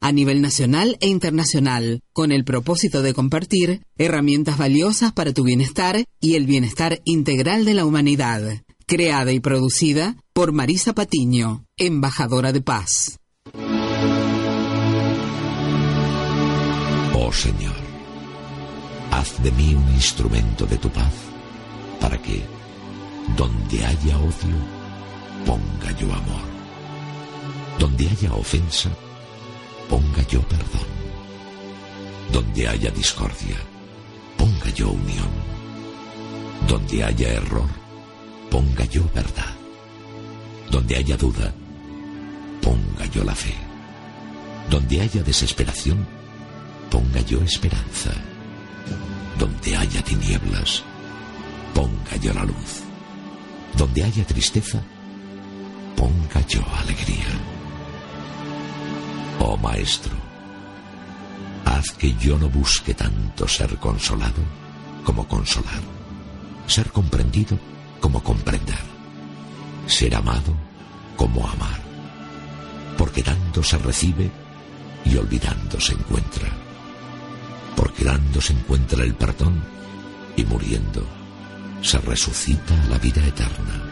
a nivel nacional e internacional, con el propósito de compartir herramientas valiosas para tu bienestar y el bienestar integral de la humanidad. Creada y producida por Marisa Patiño, embajadora de paz. Oh Señor, haz de mí un instrumento de tu paz, para que, donde haya odio, ponga yo amor. Donde haya ofensa, ponga yo perdón. Donde haya discordia, ponga yo unión. Donde haya error, ponga yo verdad. Donde haya duda, ponga yo la fe. Donde haya desesperación, ponga yo esperanza. Donde haya tinieblas, ponga yo la luz. Donde haya tristeza, ponga yo alegría. Oh Maestro, haz que yo no busque tanto ser consolado como consolar, ser comprendido como comprender, ser amado como amar, porque dando se recibe y olvidando se encuentra, porque dando se encuentra el perdón y muriendo se resucita la vida eterna.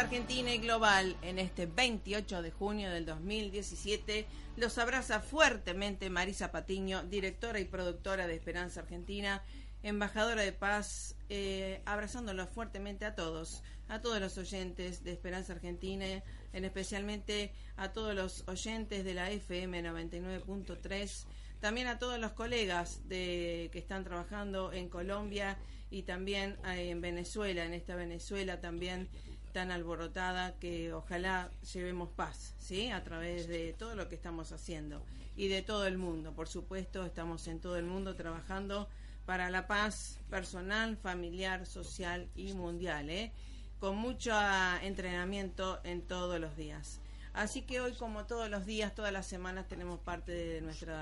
Argentina y Global en este 28 de junio del 2017. Los abraza fuertemente Marisa Patiño, directora y productora de Esperanza Argentina, embajadora de paz, eh, abrazándolos fuertemente a todos, a todos los oyentes de Esperanza Argentina, en especialmente a todos los oyentes de la FM 99.3, también a todos los colegas de, que están trabajando en Colombia y también eh, en Venezuela, en esta Venezuela también tan alborotada que ojalá llevemos paz, ¿sí? A través de todo lo que estamos haciendo y de todo el mundo. Por supuesto, estamos en todo el mundo trabajando para la paz personal, familiar, social y mundial, ¿eh? Con mucho entrenamiento en todos los días. Así que hoy, como todos los días, todas las semanas, tenemos parte de nuestro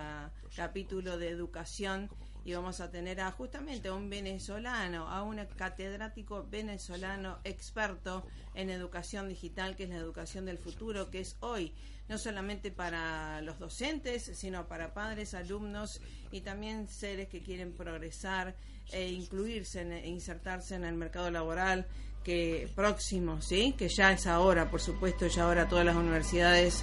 capítulo de educación y vamos a tener a justamente a un venezolano, a un catedrático venezolano experto en educación digital, que es la educación del futuro, que es hoy no solamente para los docentes, sino para padres, alumnos y también seres que quieren progresar e incluirse e insertarse en el mercado laboral que próximo, ¿sí? Que ya es ahora, por supuesto, ya ahora todas las universidades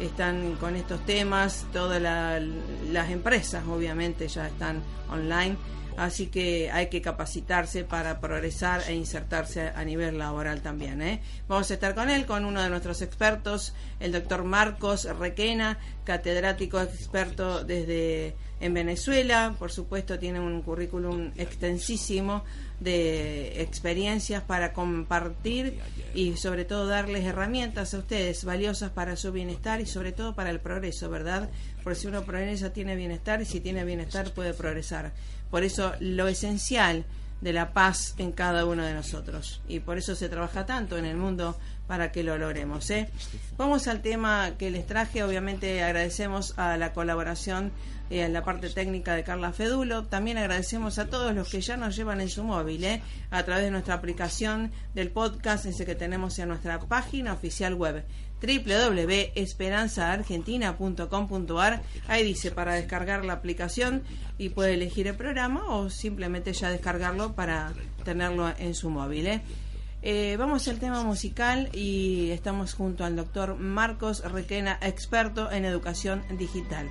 están con estos temas, todas las empresas obviamente ya están online, así que hay que capacitarse para progresar e insertarse a nivel laboral también. ¿eh? Vamos a estar con él, con uno de nuestros expertos, el doctor Marcos Requena, catedrático experto desde en Venezuela, por supuesto tiene un currículum extensísimo de experiencias para compartir y sobre todo darles herramientas a ustedes valiosas para su bienestar y sobre todo para el progreso, ¿verdad? Porque si uno progresa tiene bienestar y si tiene bienestar puede progresar. Por eso lo esencial de la paz en cada uno de nosotros y por eso se trabaja tanto en el mundo para que lo logremos. ¿eh? Vamos al tema que les traje. Obviamente agradecemos a la colaboración eh, en la parte técnica de Carla Fedulo. También agradecemos a todos los que ya nos llevan en su móvil, ¿eh? a través de nuestra aplicación del podcast, ese que tenemos en nuestra página oficial web www.esperanzaargentina.com.ar ahí dice para descargar la aplicación y puede elegir el programa o simplemente ya descargarlo para tenerlo en su móvil ¿eh? Eh, vamos al tema musical y estamos junto al doctor Marcos Requena, experto en educación digital.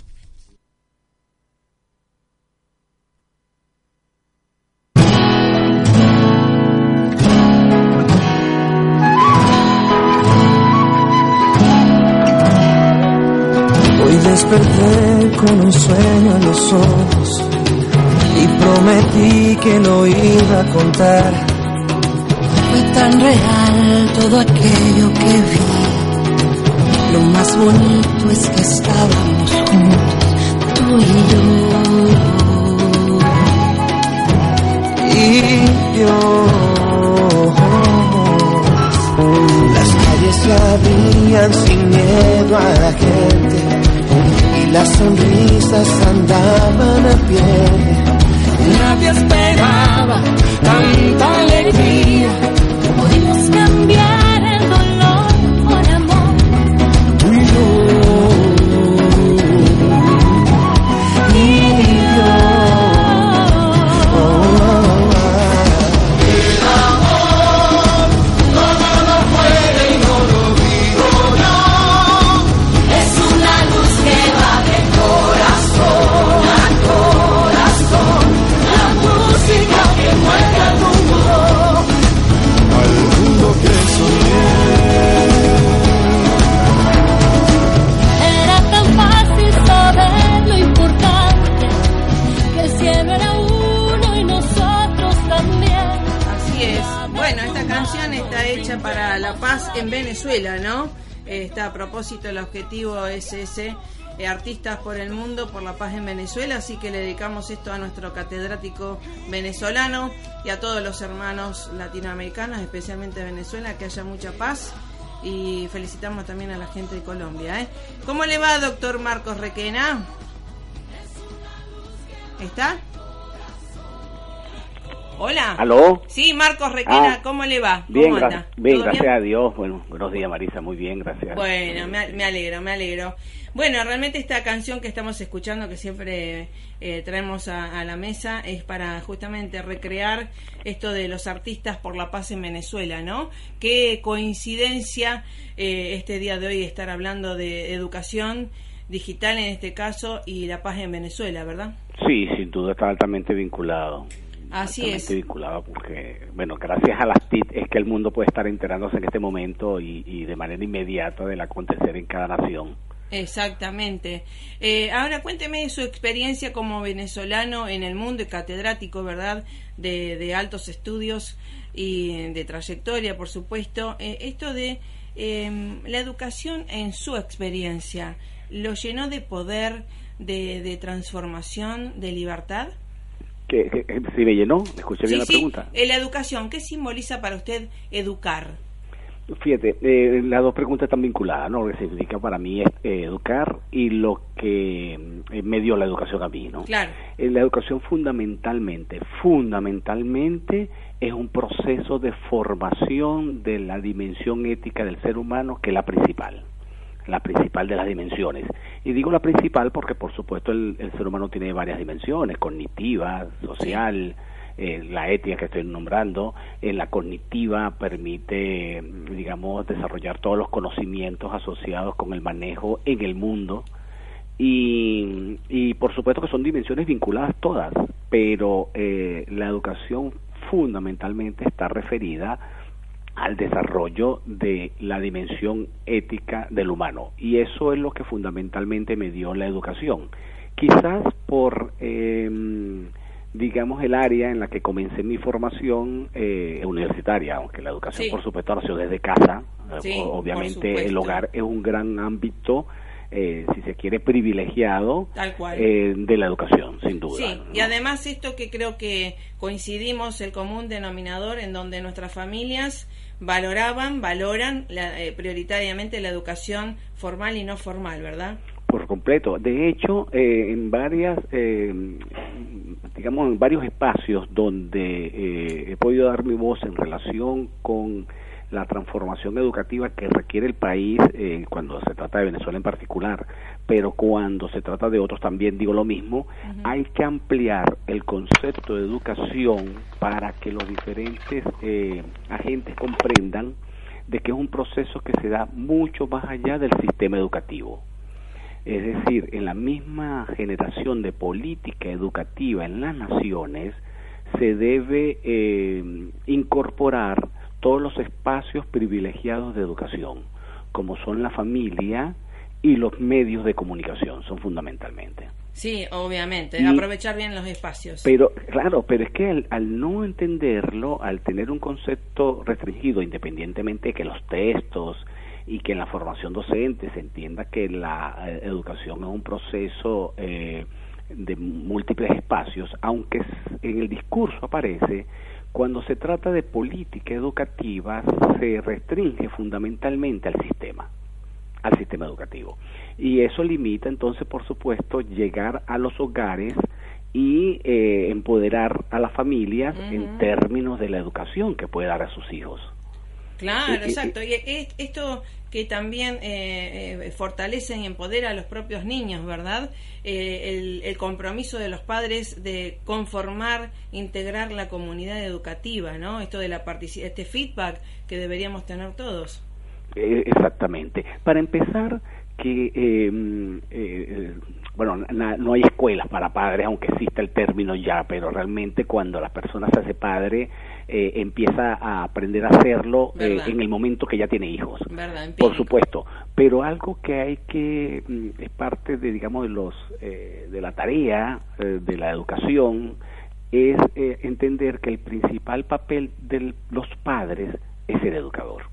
Desperté con un sueño en los ojos y prometí que lo iba a contar. Fue tan real todo aquello que vi. Lo más bonito es que estábamos juntos, tú y yo. Y yo. Las calles se abrían sin miedo a la gente las sonrisas andaban a pie. Nadie esperaba tanta está hecha para la paz en Venezuela, ¿no? Eh, Está a propósito, el objetivo es ese. eh, artistas por el mundo, por la paz en Venezuela, así que le dedicamos esto a nuestro catedrático venezolano y a todos los hermanos latinoamericanos, especialmente Venezuela, que haya mucha paz y felicitamos también a la gente de Colombia. ¿eh? ¿Cómo le va, doctor Marcos Requena? ¿Está? Hola. ¿Aló? Sí, Marcos Requena, Ah, ¿cómo le va? Bien, ¿Cómo gra- anda? bien, ¿Todo gracias a Dios. Bueno, buenos días Marisa, muy bien, gracias. Bueno, me, me alegro, me alegro. Bueno, realmente esta canción que estamos escuchando, que siempre eh, traemos a, a la mesa, es para justamente recrear esto de los artistas por la paz en Venezuela, ¿no? Qué coincidencia eh, este día de hoy estar hablando de educación digital en este caso y la paz en Venezuela, ¿verdad? Sí, sin duda está altamente vinculado. Así es. vinculado porque, bueno, gracias a las TIC es que el mundo puede estar enterándose en este momento y, y de manera inmediata del acontecer en cada nación. Exactamente. Eh, ahora cuénteme su experiencia como venezolano en el mundo y catedrático, ¿verdad? De, de altos estudios y de trayectoria, por supuesto. Eh, esto de eh, la educación en su experiencia, ¿lo llenó de poder, de, de transformación, de libertad? ¿Qué, qué- qué- si me llenó? ¿Escuché bien la sí, pregunta? eh, la educación, ¿qué simboliza para usted educar? Fíjate, eh, las dos preguntas están vinculadas, ¿no? Lo que significa para mí es eh, educar y lo que eh, me dio la educación a mí, ¿no? Claro. Eh, La educación fundamentalmente, fundamentalmente es un proceso de formación de la dimensión ética del ser humano que es la principal, la principal de las dimensiones. Y digo la principal porque por supuesto el, el ser humano tiene varias dimensiones, cognitiva, social, eh, la ética que estoy nombrando, eh, la cognitiva permite, digamos, desarrollar todos los conocimientos asociados con el manejo en el mundo y, y por supuesto que son dimensiones vinculadas todas, pero eh, la educación fundamentalmente está referida al desarrollo de la dimensión ética del humano y eso es lo que fundamentalmente me dio la educación. Quizás por, eh, digamos, el área en la que comencé mi formación eh, universitaria, aunque la educación, Sí. por supuesto, nació desde casa. Sí, obviamente el hogar es un gran ámbito, eh, si se quiere, privilegiado Tal cual. eh, de la educación, sin duda. Sí, y además esto que creo que coincidimos el común denominador en donde nuestras familias valoraban, valoran la- eh, prioritariamente la educación formal y no formal, ¿verdad? Por completo. De hecho, eh, en varias, eh, digamos, en varios espacios donde eh, he podido dar mi voz en relación con la transformación educativa que requiere el país eh, cuando se trata de Venezuela en particular, pero cuando se trata de otros también digo lo mismo, hay que ampliar el concepto de educación para que los diferentes eh, agentes comprendan de que es un proceso que se da mucho más allá del sistema educativo. Es decir, en la misma generación de política educativa en las naciones se debe eh, incorporar todos los espacios privilegiados de educación, como son la familia y los medios de comunicación, son fundamentalmente. Sí, obviamente, aprovechar bien los espacios. Pero, claro, pero es que al, no entenderlo, al tener un concepto restringido, independientemente de que los textos y que en la formación docente se entienda que la eh, educación es un proceso eh, de múltiples espacios, aunque en el discurso aparece cuando se trata de política educativa se restringe fundamentalmente al sistema, al sistema educativo. Y eso limita entonces, por supuesto, llegar a los hogares y eh, empoderar a las familias en términos de la educación que puede dar a sus hijos. Claro, exacto. Y esto que también eh, eh, fortalece y empodera a los propios niños, ¿verdad? Eh, el, compromiso de los padres de conformar, integrar la comunidad educativa, ¿no? Esto de la este feedback que deberíamos tener todos. Exactamente. Para empezar, que em, bueno, no hay escuelas para padres, aunque exista el término ya, pero realmente cuando la persona se hace padre, eh, empieza a aprender a hacerlo eh, en el momento que ya tiene hijos. Por supuesto, pero algo que hay que, mm, es parte de, digamos, de, los, eh, de la tarea de la educación, es entender que el principal papel de los padres es el educador.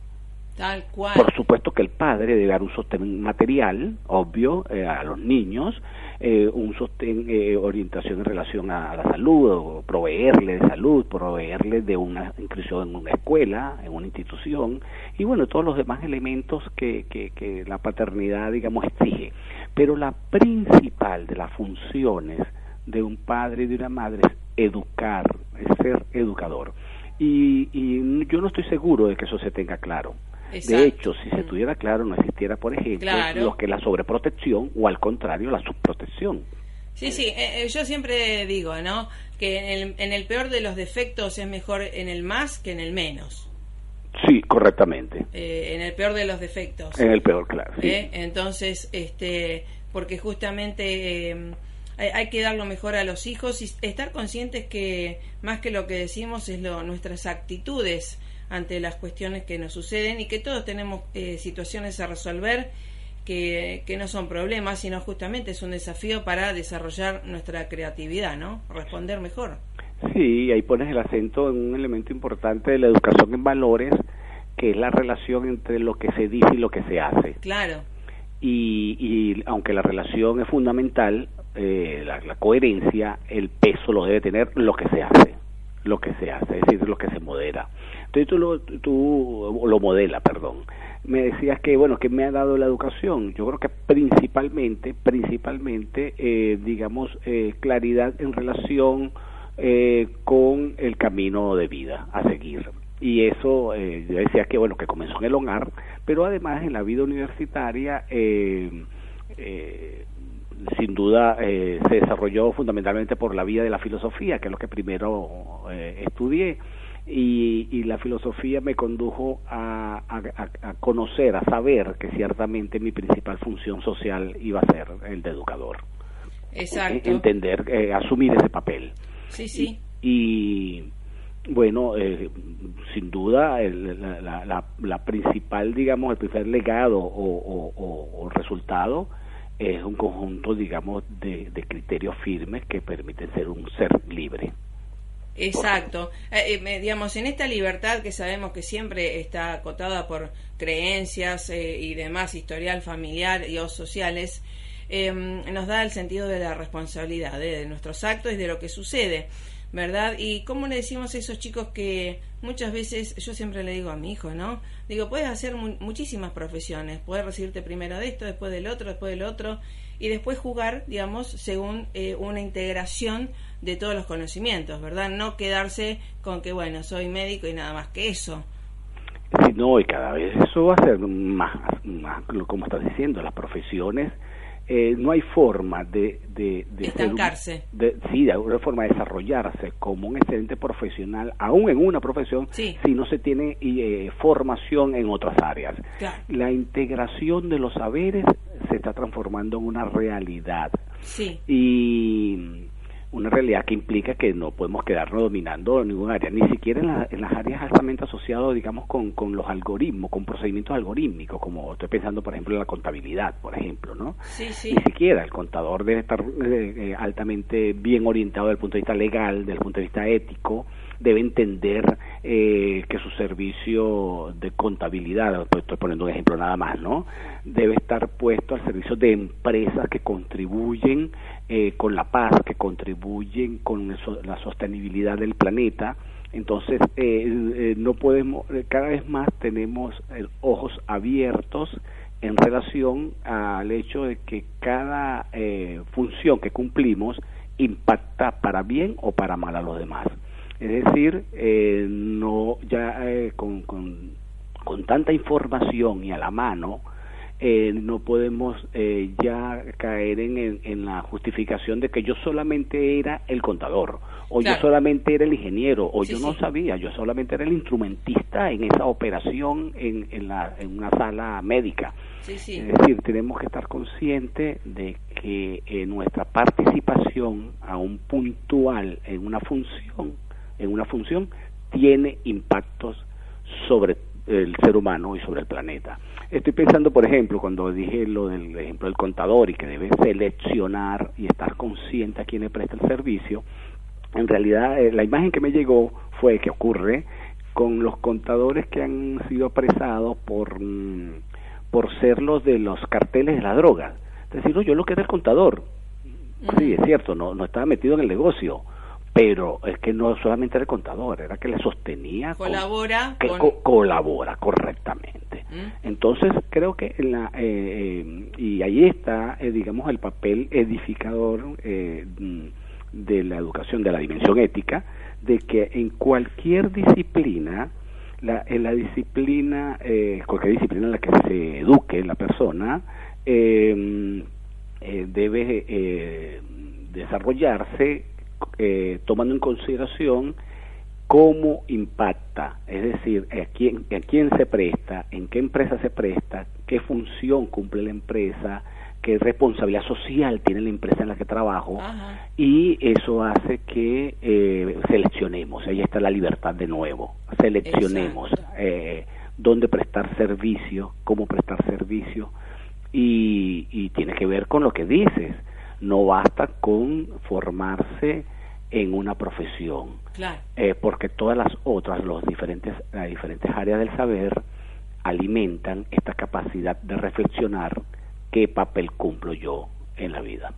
Tal cual. Por supuesto que el padre debe dar un sostén material, obvio, a los niños, eh, un sostén, eh, orientación en relación a, la salud, o proveerle de salud, proveerle de una inscripción en una escuela, en una institución, y bueno, todos los demás elementos que, que, que la paternidad, digamos, exige. Pero la principal de las funciones de un padre y de una madre es educar, es ser educador. Y, y yo no estoy seguro de que eso se tenga claro. De hecho, si se mm. tuviera claro, no existiera, por ejemplo, lo que la sobreprotección o al contrario, la subprotección. Sí, sí, eh, eh, yo siempre digo, ¿no? Que en el, en el peor de los defectos es mejor en el más que en el menos. Sí, correctamente. Eh, en el peor de los defectos. En el peor, claro. Entonces, este, porque justamente hay, hay, que dar lo mejor a los hijos y estar conscientes que más que lo que decimos es lo, nuestras actitudes ante las cuestiones que nos suceden y que todos tenemos eh, situaciones a resolver que, que, no son problemas, sino justamente es un desafío para desarrollar nuestra creatividad, ¿no? Responder mejor. Sí, ahí pones el acento en un elemento importante de la educación en valores, que es la relación entre lo que se dice y lo que se hace. Claro. Y, y aunque la relación es fundamental, eh, la, la coherencia, el peso lo debe tener lo que se hace, lo que se hace, es decir, lo que se modera. Entonces tú lo, tú lo modela, perdón. Me decías que, bueno, que me ha dado la educación. Yo creo que principalmente, principalmente, eh, digamos, eh, claridad en relación eh, con el camino de vida a seguir. Y eso, eh, yo decía que, bueno, que comenzó en el hogar, pero además en la vida universitaria, eh, eh, sin duda eh, se desarrolló fundamentalmente por la vía de la filosofía, que es lo que primero eh, estudié y, la filosofía me condujo a, conocer, a saber que ciertamente mi principal función social iba a ser el de educador. Exacto. Entender, eh, asumir ese papel. Sí, sí. Y, bueno, eh, sin duda la, principal, digamos, el primer legado o, resultado es un conjunto, digamos, de criterios firmes que permiten ser un ser libre. Exacto. Eh, eh digamos, en esta libertad que sabemos que siempre está acotada por creencias eh, y demás, historial familiar y o sociales, nos da el sentido de la responsabilidad de nuestros actos y de lo que sucede. ¿Verdad? Y cómo le decimos a esos chicos que muchas veces, yo siempre le digo a mi hijo, ¿no? Digo, puedes hacer muchísimas profesiones, puedes recibirte primero de esto, después del otro, después del otro, y después jugar, digamos, según eh, una integración de todos los conocimientos, ¿verdad? No quedarse con que, bueno, soy médico y nada más que eso. Sí, no, y cada vez eso va a ser más, más como estás diciendo, las profesiones eh, no hay forma de, de, estancarse. sí, de alguna forma de desarrollarse como un excelente profesional, aún en una profesión, si no se tiene eh, formación en otras áreas. La integración de los saberes se está transformando en una realidad. Sí. Y una realidad que implica que no podemos quedarnos dominando ningún área, ni siquiera en, las áreas altamente asociadas, digamos, con, con, los algoritmos, con procedimientos algorítmicos, como estoy pensando, por ejemplo, en la contabilidad, por ejemplo, ¿no? Sí, sí. Ni siquiera el contador debe estar eh, eh, altamente bien orientado desde el punto de vista legal, desde el punto de vista ético, debe entender eh, que su servicio de contabilidad, pues, estoy poniendo un ejemplo nada más, ¿no? Debe estar puesto al servicio de empresas que contribuyen eh, con la paz, que contribuyen con la sostenibilidad del planeta. Entonces, eh, no podemos, cada vez más tenemos ojos abiertos en relación al hecho de que cada función que cumplimos impacta para bien o para mal a los demás. Es decir, eh, no ya eh, con, con, tanta información y a la mano, eh, no podemos ya caer en, en, la justificación de que yo solamente era el contador, o yo solamente era el ingeniero, o yo no sabía, yo solamente era el instrumentista en esa operación en, en, la, en una sala médica. es decir, tenemos que estar conscientes de que nuestra participación a un puntual en una función en una función tiene impactos sobre el ser humano y sobre el planeta. Estoy pensando, por ejemplo, cuando dije lo del ejemplo del contador y que debe seleccionar y estar consciente a quién le presta el servicio, en realidad eh, la imagen que me llegó fue que ocurre con los contadores que han sido apresados por, mm, por ser los de los carteles de la droga. Es decir, no, yo lo que era el contador. Sí, es cierto, no, no estaba metido en el negocio, pero es que no solamente era el contador, era que le sostenía. Colabora. que colabora correctamente. ¿Mm? Entonces creo que la, eh, eh, y ahí está, eh, digamos, el papel edificador de la educación, de la dimensión ética, de que en cualquier disciplina, la, en la disciplina, cualquier disciplina en la que se eduque la persona, debe desarrollarse eh, tomando en consideración cómo impacta, es decir, a quién, a quién se presta, en qué empresa se presta, qué función cumple la empresa, qué responsabilidad social tiene la empresa en la que trabajo y eso hace que eh, seleccionemos, ahí está la libertad de nuevo, seleccionemos eh, dónde prestar servicio, cómo prestar servicio y, y tiene que ver con lo que dices, no basta con formarse en una profesión, eh, porque todas las otras, los diferentes, las diferentes áreas del saber alimentan esta capacidad de reflexionar qué papel cumplo yo en la vida.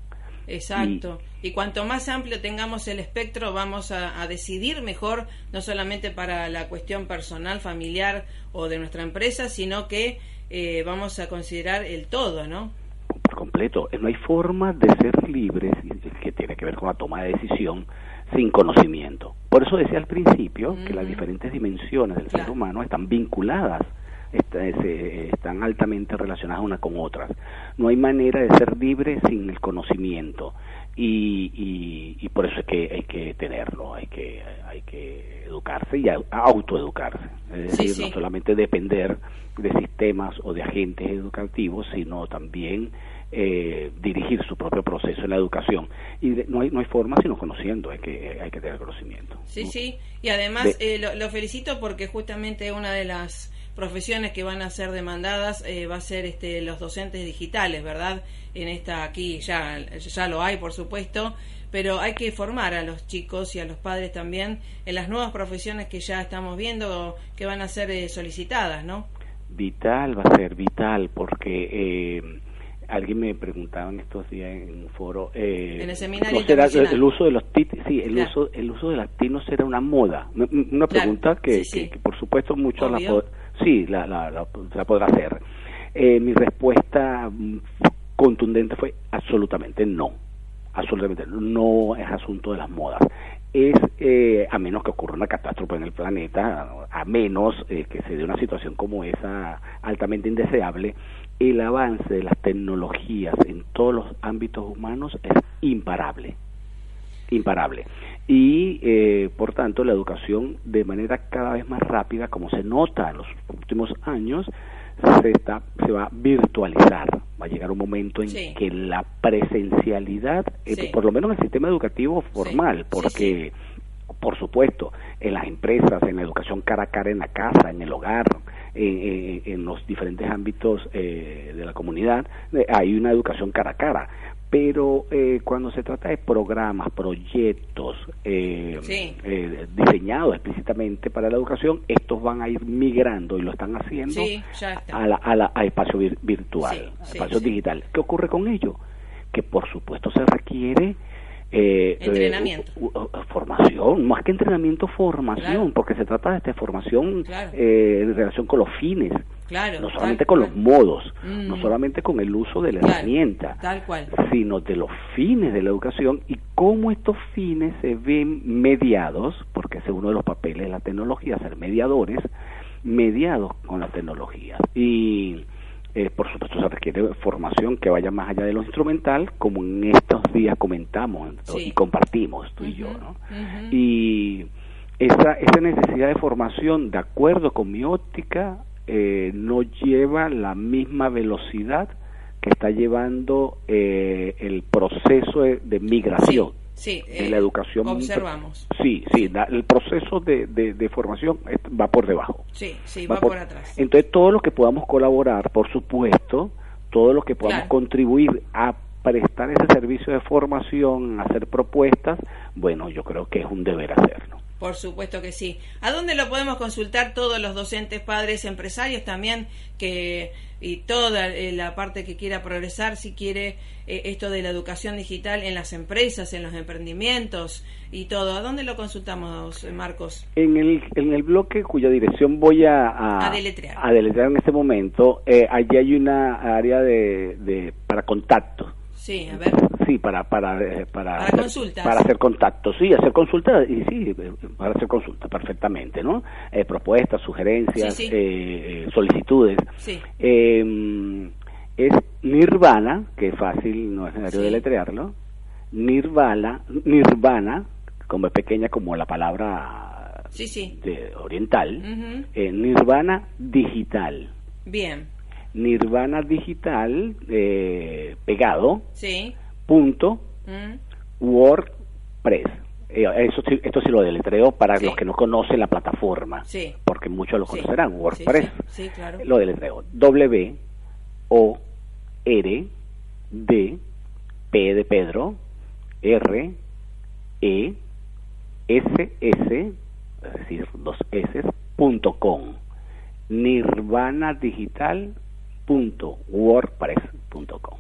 Exacto. Y, cuanto más amplio tengamos el espectro, vamos a, decidir mejor, no solamente para la cuestión personal, familiar o de nuestra empresa, sino que eh, vamos a considerar el todo, ¿no? Completo. No hay forma de ser libres, que tiene que ver con la toma de decisión, sin conocimiento. Por eso decía al principio que las diferentes dimensiones del ser humano están vinculadas, están altamente relacionadas una con otras. No hay manera de ser libre sin el conocimiento. Y, y, por eso es que hay que tenerlo, hay que, hay que educarse y autoeducarse. Es decir, no solamente depender de sistemas o de agentes educativos, sino también eh, dirigir su propio proceso en la educación. Y no, hay, no hay forma sino conociendo, hay que, hay que tener conocimiento. Sí, sí, y además eh, lo, felicito porque justamente una de las profesiones que van a ser demandadas eh, va a ser este, los docentes digitales, ¿verdad? En esta aquí ya, ya lo hay, por supuesto, pero hay que formar a los chicos y a los padres también en las nuevas profesiones que ya estamos viendo que van a ser solicitadas, ¿no? Vital, va a ser vital, porque alguien me preguntaba en estos días en un foro eh, en el seminario el, uso de los TIC sí el uso el uso de las TIC no será una moda. Una pregunta que, por supuesto muchos la sí la, la, podrá hacer. Eh, mi respuesta contundente fue absolutamente no. Absolutamente no es asunto de las modas. Es eh, a menos que ocurra una catástrofe en el planeta, a menos eh, que se dé una situación como esa altamente indeseable, el avance de las tecnologías en todos los ámbitos humanos es imparable, imparable. Y eh, por tanto la educación de manera cada vez más rápida, como se nota en los últimos años, se, está, se va a virtualizar. Va a llegar un momento en que la presencialidad, eh, por lo menos en el sistema educativo formal, porque, por supuesto, en las empresas, en la educación cara a cara en la casa, en el hogar, en los diferentes ámbitos eh, de la comunidad, eh, hay una educación cara a cara pero eh, cuando se trata de programas, proyectos eh, eh, diseñados explícitamente para la educación, estos van a ir migrando y lo están haciendo a la, a la, espacio virtual, espacio digital. ¿Qué ocurre con ello? Que por supuesto se requiere eh, entrenamiento. formación, más que entrenamiento, formación, porque se trata de esta formación en relación con los fines no solamente con los modos, no mm. solamente con el uso de la herramienta, sino de los fines de la educación y cómo estos fines se ven mediados, porque ese es uno de los papeles de la tecnología, ser mediadores, mediados con la tecnología. Y eh, por supuesto se requiere formación que vaya más allá de lo instrumental, como en estos días comentamos y compartimos tú y yo, ¿no? Y esa, esa necesidad de formación, de acuerdo con mi óptica, eh, no lleva la misma velocidad que está llevando eh, el proceso de, migración la eh, educación. Observamos. Sí, sí, el proceso de, de, formación va por debajo. Sí, sí, va, por, atrás. Entonces, todo lo que podamos colaborar, por supuesto, todo lo que podamos contribuir a prestar ese servicio de formación, hacer propuestas, bueno, yo creo que es un deber hacerlo. Por supuesto que sí. ¿A dónde lo podemos consultar todos los docentes, padres, empresarios también que y toda eh, la parte que quiera progresar, si quiere eh, esto de la educación digital en las empresas, en los emprendimientos y todo? ¿A dónde lo consultamos, eh, Marcos? En el, en el bloque cuya dirección voy a, a, deletrear. a deletrear en este momento, allí hay una área de, de para contacto Sí, a ver. Sí, para para eh, para para, consultas. para hacer contactos, sí, hacer consultas y sí, para hacer consultas perfectamente, ¿no? Eh, propuestas, sugerencias, Eh, solicitudes. Sí. Em, es Nirvana, que es fácil, no es necesario deletrearlo. Nirvana, Nirvana, como es pequeña como la palabra sí, sí. De oriental, eh, Nirvana digital. Bien Nirvana Digital eh, pegado sí. Punto mm. WordPress. Eh, eso, esto sí lo deletreo para los que no conocen la plataforma, sí. porque muchos lo conocerán. WordPress. Claro. Lo deletreo. W O R D P de Pedro R E S S es decir, dos S punto com. Nirvana Digital wordpress.com.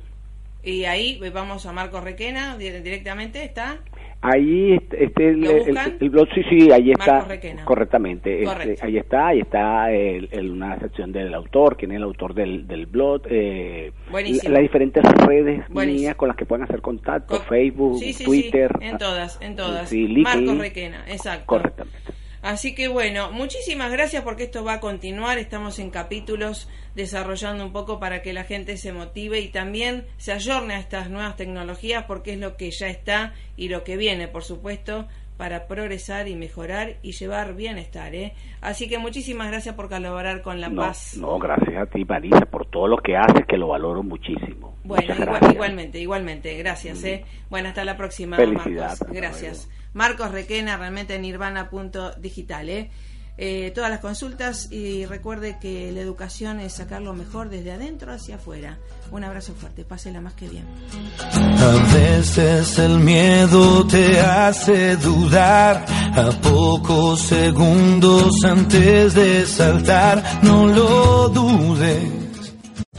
Y ahí vamos a Marco Requena directamente, ¿está? Ahí este, el, blog, sí, sí, ahí está. Correctamente. Este, ahí está, ahí está el, una sección del autor, quién es el autor del, del blog, eh, las diferentes redes mías con las que pueden hacer contacto, Facebook, Twitter. En todas, en todas. Marco Requena, exacto. Correctamente. Así que bueno, muchísimas gracias porque esto va a continuar. Estamos en capítulos desarrollando un poco para que la gente se motive y también se ayorne a estas nuevas tecnologías porque es lo que ya está y lo que viene, por supuesto, para progresar y mejorar y llevar bienestar. ¿eh? Así que muchísimas gracias por colaborar con La Paz. No, gracias a ti, Marisa, por todo lo que haces, que lo valoro muchísimo. Bueno, igualmente, igualmente. Gracias. ¿eh? Bueno, hasta la próxima, Marcos. Gracias. Marcos Requena, realmente nirvana.digital. ¿eh? ¿eh? todas las consultas y recuerde que la educación es sacar lo mejor desde adentro hacia afuera. Un abrazo fuerte, pásela más que bien. A veces el miedo te hace dudar, a pocos segundos antes de saltar, no lo dudes